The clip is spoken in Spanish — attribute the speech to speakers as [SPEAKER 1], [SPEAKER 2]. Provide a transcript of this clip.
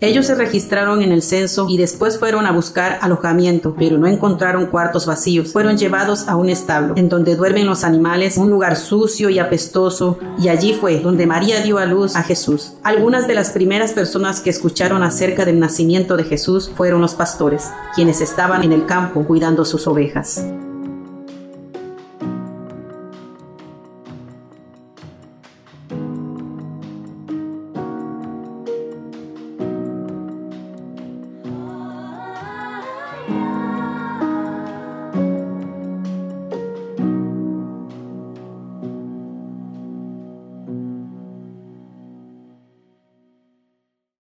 [SPEAKER 1] Ellos se registraron en el censo y después fueron a buscar alojamiento, pero no encontraron cuartos vacíos. Fueron llevados a un establo, en donde duermen los animales, un lugar sucio y apestoso, y allí fue donde María dio a luz a Jesús. Algunas de las primeras personas que escucharon acerca del nacimiento de Jesús fueron los pastores, quienes estaban en el campo cuidando sus ovejas.